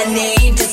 I need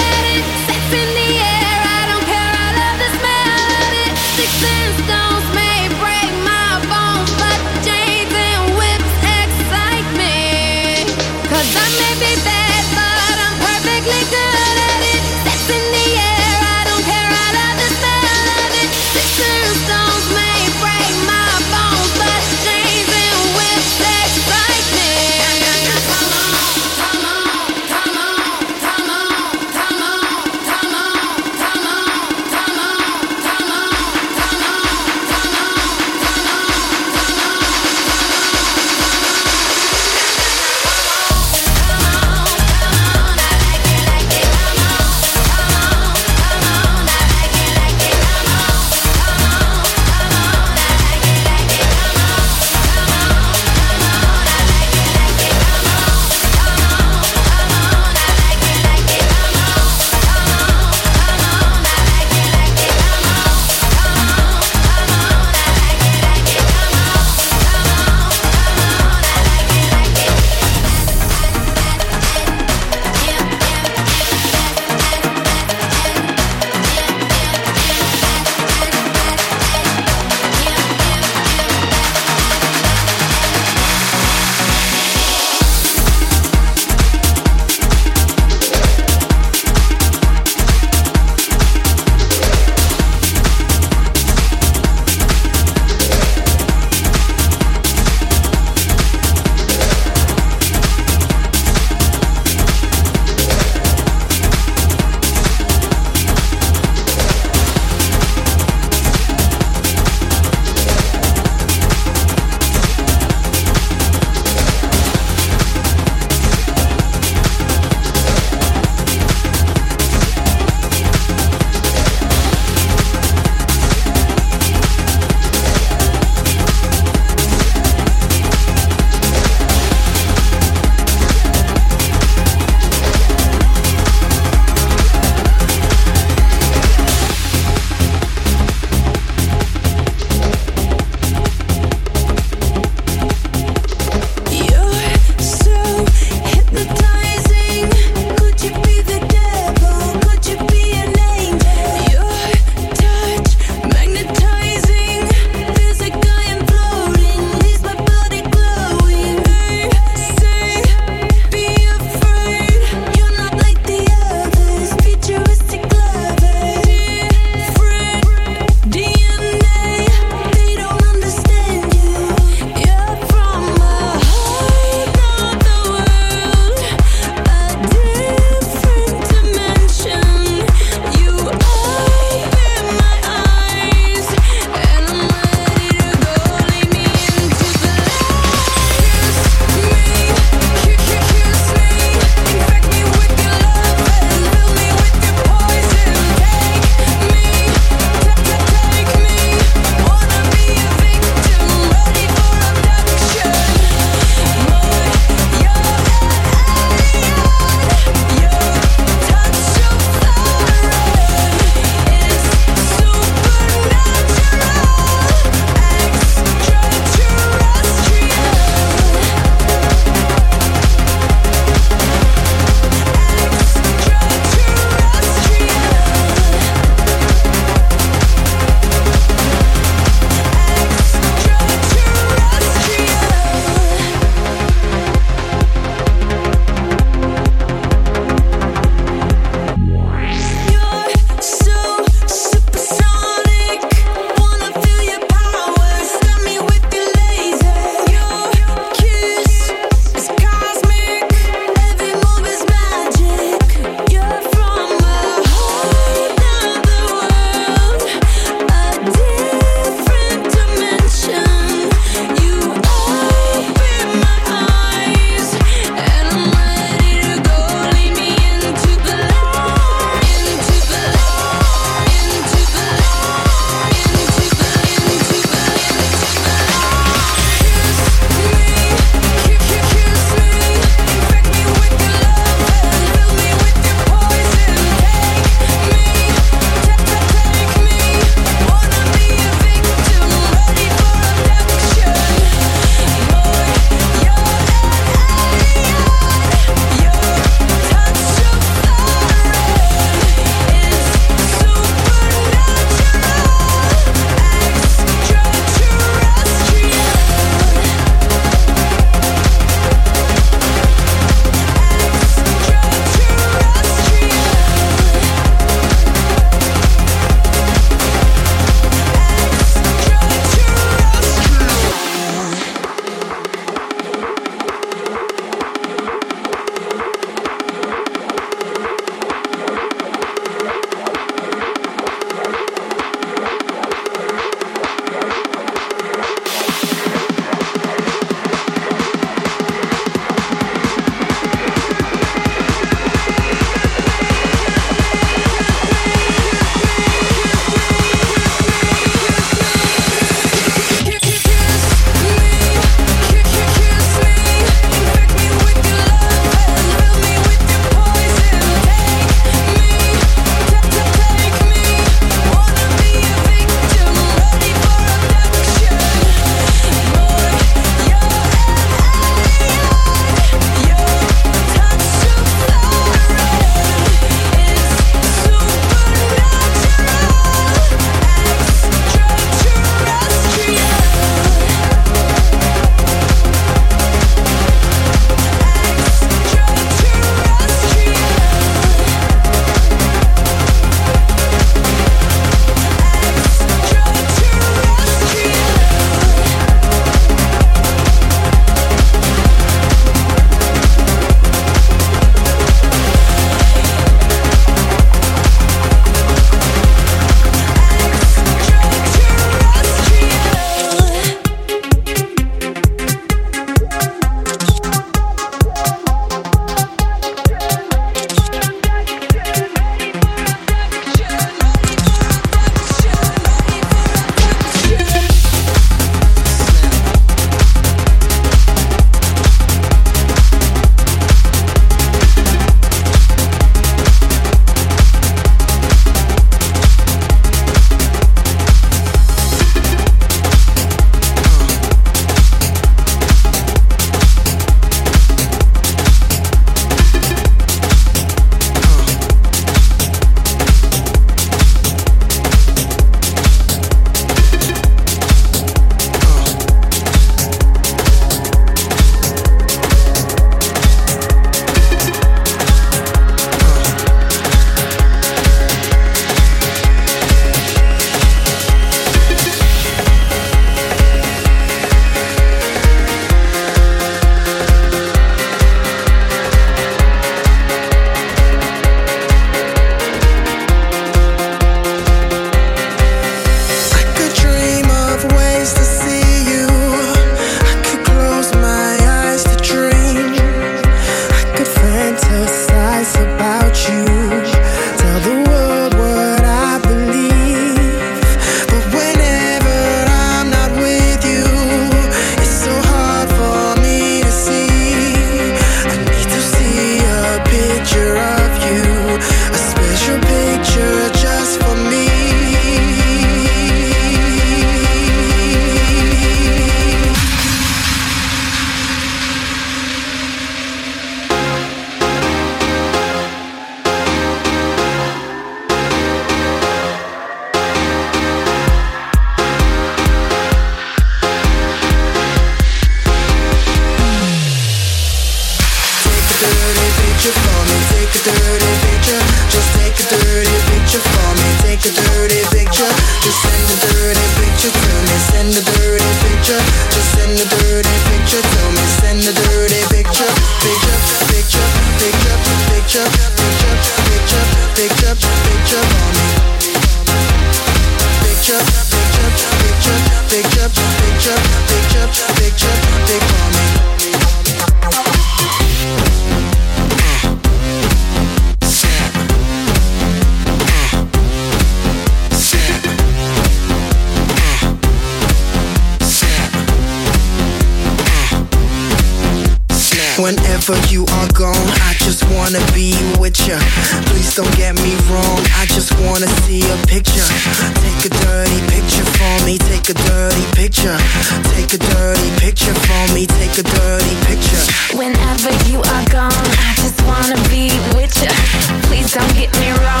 don't get me wrong,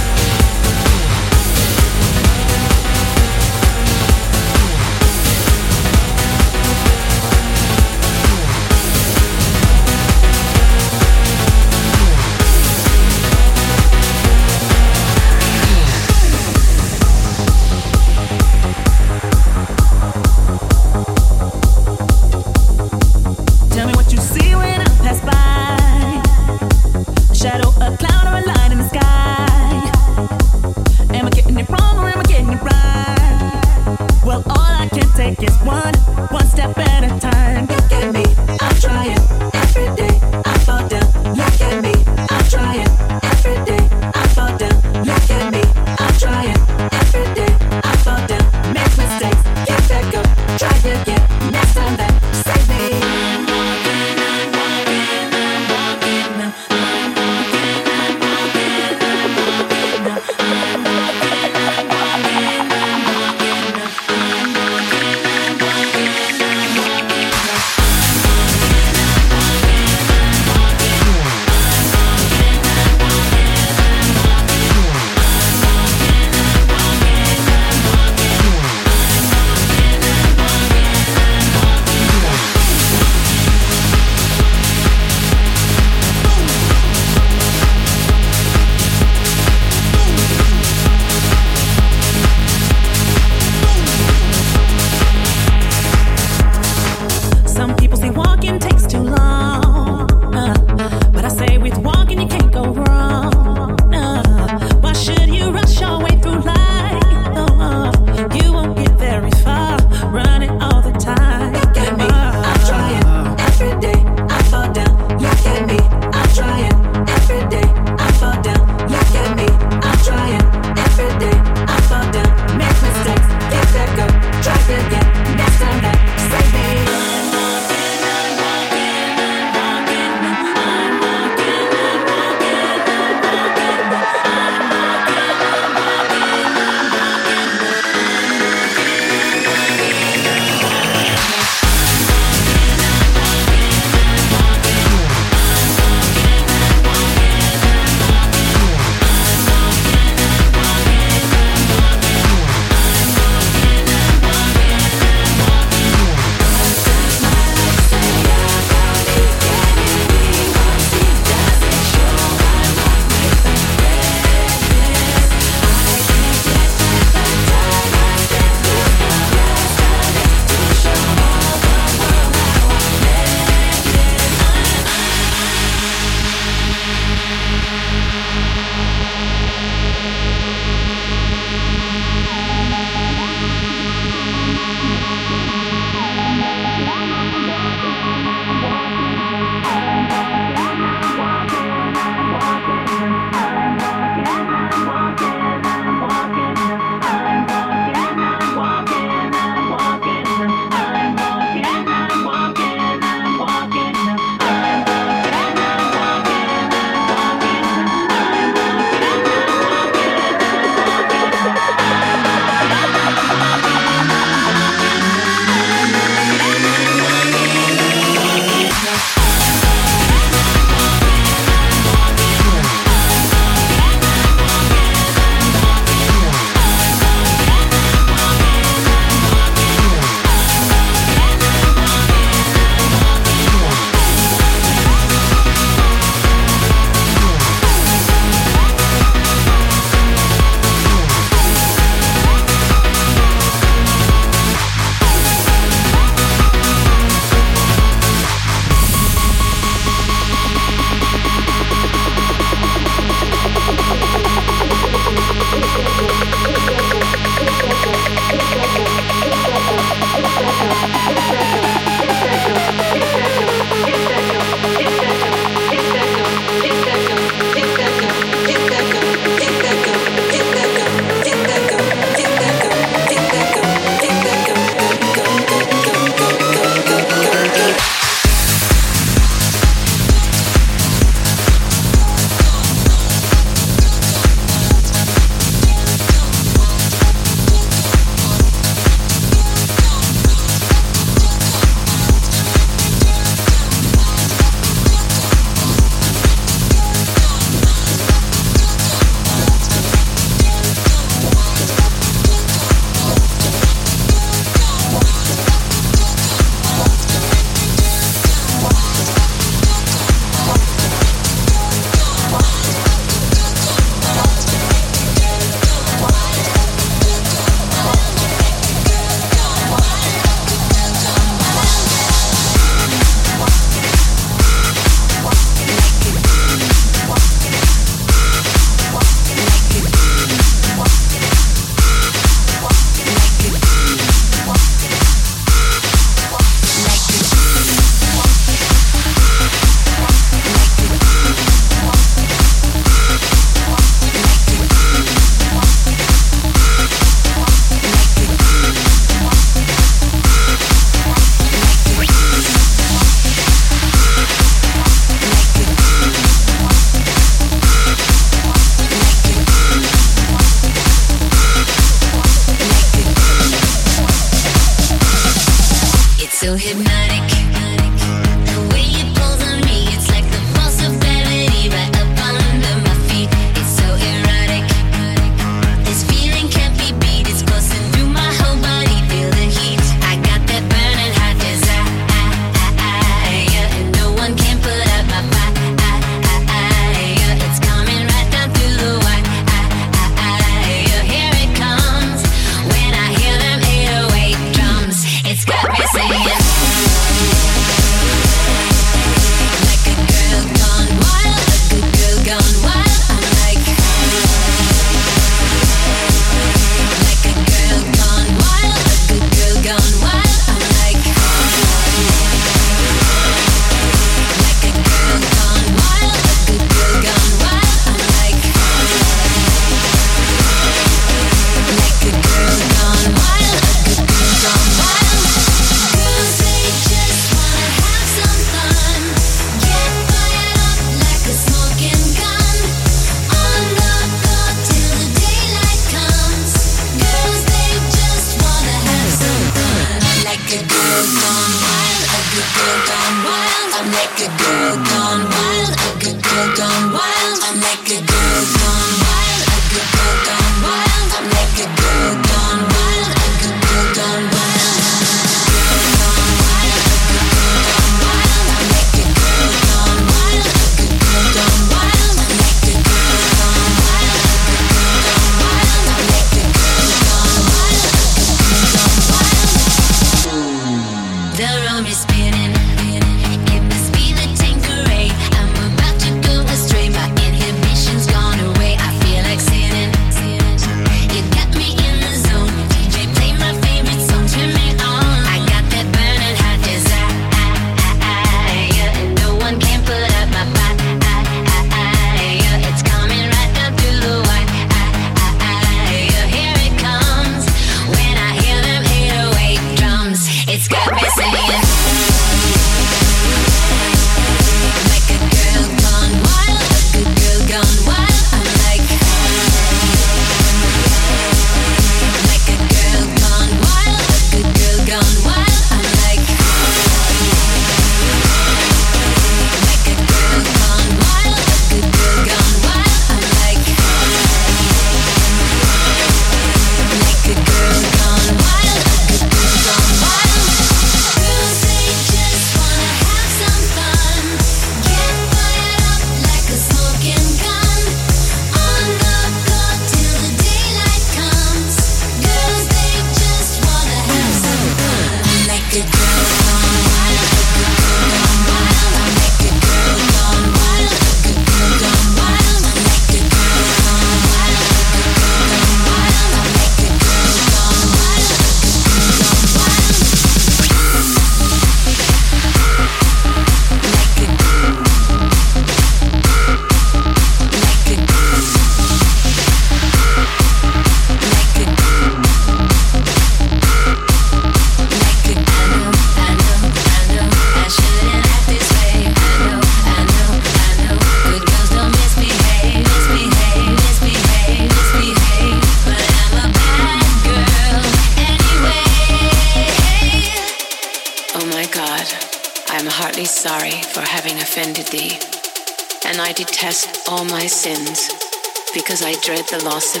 the loss of